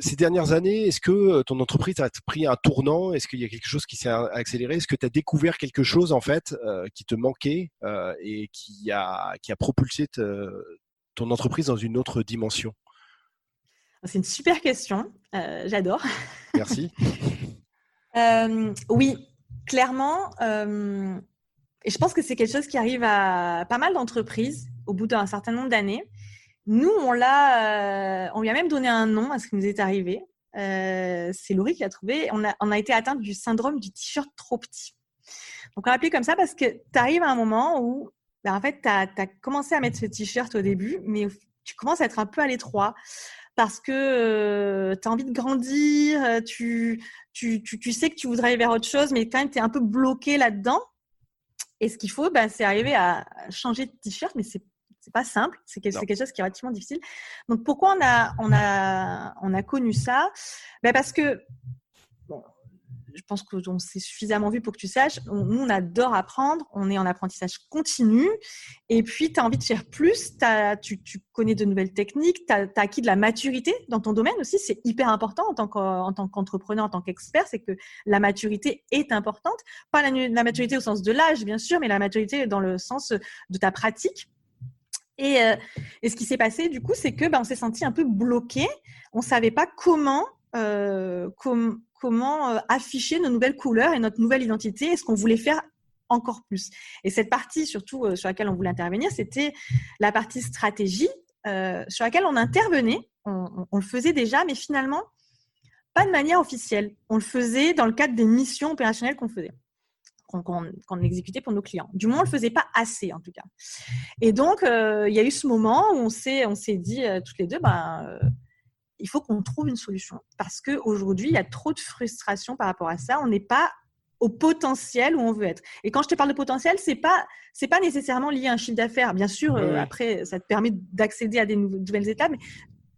ces dernières années, est-ce que ton entreprise a pris un tournant? Est-ce qu'il y a quelque chose qui s'est accéléré? Est-ce que tu as découvert quelque chose en fait qui te manquait et qui a, qui a propulsé ton entreprise dans une autre dimension? C'est une super question. J'adore. Merci. oui, clairement. et je pense que c'est quelque chose qui arrive à pas mal d'entreprises au bout d'un certain nombre d'années. Nous, on l'a, euh, on lui a même donné un nom à ce qui nous est arrivé. Euh, c'est Laurie qui l'a trouvé. On a, on a été atteint du syndrome du t-shirt trop petit. Donc, on l'a appelé comme ça parce que tu arrives à un moment où, ben, en fait, tu as, commencé à mettre ce t-shirt au début, mais tu commences à être un peu à l'étroit parce que euh, tu as envie de grandir, tu, tu, tu, sais que tu voudrais aller vers autre chose, mais quand même, tu es un peu bloqué là-dedans. Et ce qu'il faut, ben, c'est arriver à changer de t-shirt, mais c'est c'est pas simple, c'est quelque, chose qui est relativement difficile. Donc pourquoi on a, on a, on a connu ça? Ben Parce que, bon, je pense qu'on s'est suffisamment vu pour que tu saches, nous on adore apprendre, on est en apprentissage continu, et puis tu as envie de faire plus, tu, tu, connais de nouvelles techniques, tu as, acquis de la maturité dans ton domaine aussi, c'est hyper important en tant qu'entrepreneur, en tant qu'expert, c'est que la maturité est importante, pas la, la maturité au sens de l'âge bien sûr, mais la maturité dans le sens de ta pratique. Euh, et, ce qui s'est passé, du coup, c'est que ben, on s'est senti un peu bloqué. On ne savait pas comment, euh, comment euh, afficher nos nouvelles couleurs et notre nouvelle identité et ce qu'on voulait faire encore plus. Et cette partie, surtout sur laquelle on voulait intervenir, c'était la partie stratégie sur laquelle on intervenait. on, le faisait déjà, mais finalement, pas de manière officielle. On le faisait dans le cadre des missions opérationnelles qu'on faisait qu'on exécutait pour nos clients. Du moins, on ne le faisait pas assez, en tout cas. Et donc, euh, il y a eu ce moment où on s'est dit euh, toutes les deux, ben, euh, il faut qu'on trouve une solution. Parce qu'aujourd'hui, il y a trop de frustration par rapport à ça. On n'est pas au potentiel où on veut être. Et quand je te parle de potentiel, c'est pas c'est pas nécessairement lié à un chiffre d'affaires. Bien sûr, après, ça te permet d'accéder à des nouvelles étapes, mais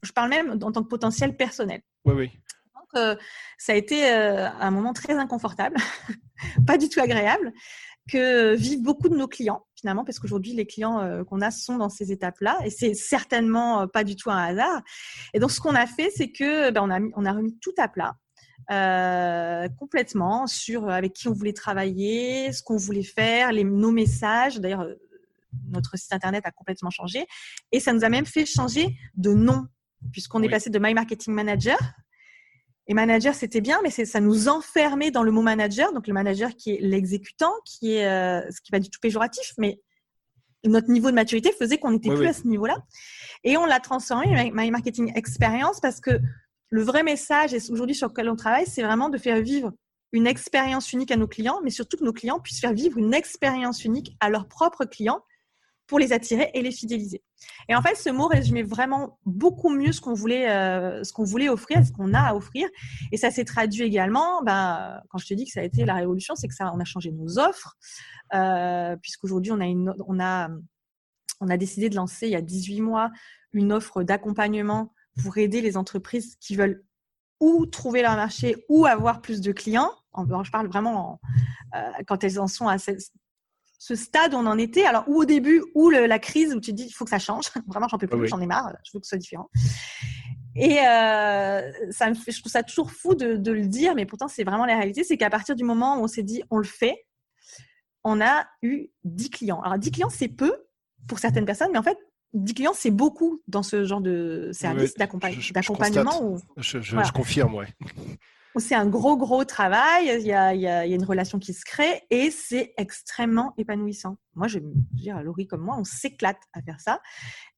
je parle même en tant que potentiel personnel. Oui, oui. Donc, ça a été un moment très inconfortable pas du tout agréable que vivent beaucoup de nos clients finalement, parce qu'aujourd'hui les clients euh, qu'on a sont dans ces étapes-là, et c'est certainement euh, pas du tout un hasard. Et donc ce qu'on a fait, c'est que ben, on, a on a remis tout à plat. Euh, complètement sur avec qui on voulait travailler, ce qu'on voulait faire, les, nos messages. D'ailleurs, notre site internet a complètement changé et ça nous a même fait changer de nom puisqu'on est passé de My Marketing Manager et manager, c'était bien, mais ça nous enfermait dans le mot manager, donc le manager qui est l'exécutant, qui est euh, ce qui va du tout péjoratif, mais notre niveau de maturité faisait qu'on n'était plus à ce niveau-là. Et on l'a transformé My Marketing Experience parce que le vrai message, et aujourd'hui sur lequel on travaille, c'est vraiment de faire vivre une expérience unique à nos clients, mais surtout que nos clients puissent faire vivre une expérience unique à leurs propres clients pour les attirer et les fidéliser. Et en fait, ce mot résumait vraiment beaucoup mieux ce qu'on voulait, euh, ce qu'on voulait offrir, ce qu'on a à offrir. Et ça s'est traduit également, ben, quand je te dis que ça a été la révolution, c'est que ça, on a changé nos offres, euh, puisqu'aujourd'hui, on a on a, on a décidé de lancer il y a 18 mois une offre d'accompagnement pour aider les entreprises qui veulent ou trouver leur marché ou avoir plus de clients. Je parle vraiment euh, quand elles en sont à cette, ce stade où on en était, alors ou au début, ou la crise où tu te dis il faut que ça change, vraiment j'en peux plus, j'en ai marre, je veux que ce soit différent. Et euh, ça me fait, je trouve ça toujours fou de, le dire, mais pourtant c'est vraiment la réalité, c'est qu'à partir du moment où on s'est dit on le fait, on a eu 10 clients. Alors 10 clients c'est peu pour certaines personnes, mais en fait 10 clients c'est beaucoup dans ce genre de service d'accompagnement. Je, je, confirme, ouais c'est un gros, gros travail. Il y, a, une relation qui se crée et c'est extrêmement épanouissant. Moi, je veux dire, Laurie comme moi, on s'éclate à faire ça.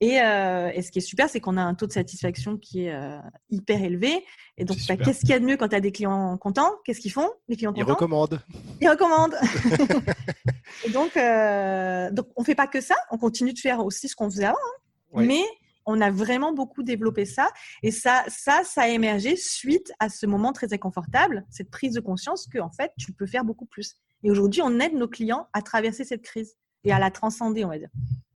Et, euh, ce qui est super, c'est qu'on a un taux de satisfaction qui est euh, hyper élevé. Et donc, bah, qu'est-ce qu'il y a de mieux quand tu as des clients contents? Qu'est-ce qu'ils font Les clients contents? Ils recommandent. Ils recommandent. et donc, euh, donc, on ne fait pas que ça. On continue de faire aussi ce qu'on faisait avant. Hein. Mais on a vraiment beaucoup développé ça. Et ça, ça, a émergé suite à ce moment très inconfortable, cette prise de conscience que, en fait, tu peux faire beaucoup plus. Et aujourd'hui, on aide nos clients à traverser cette crise et à la transcender, on va dire.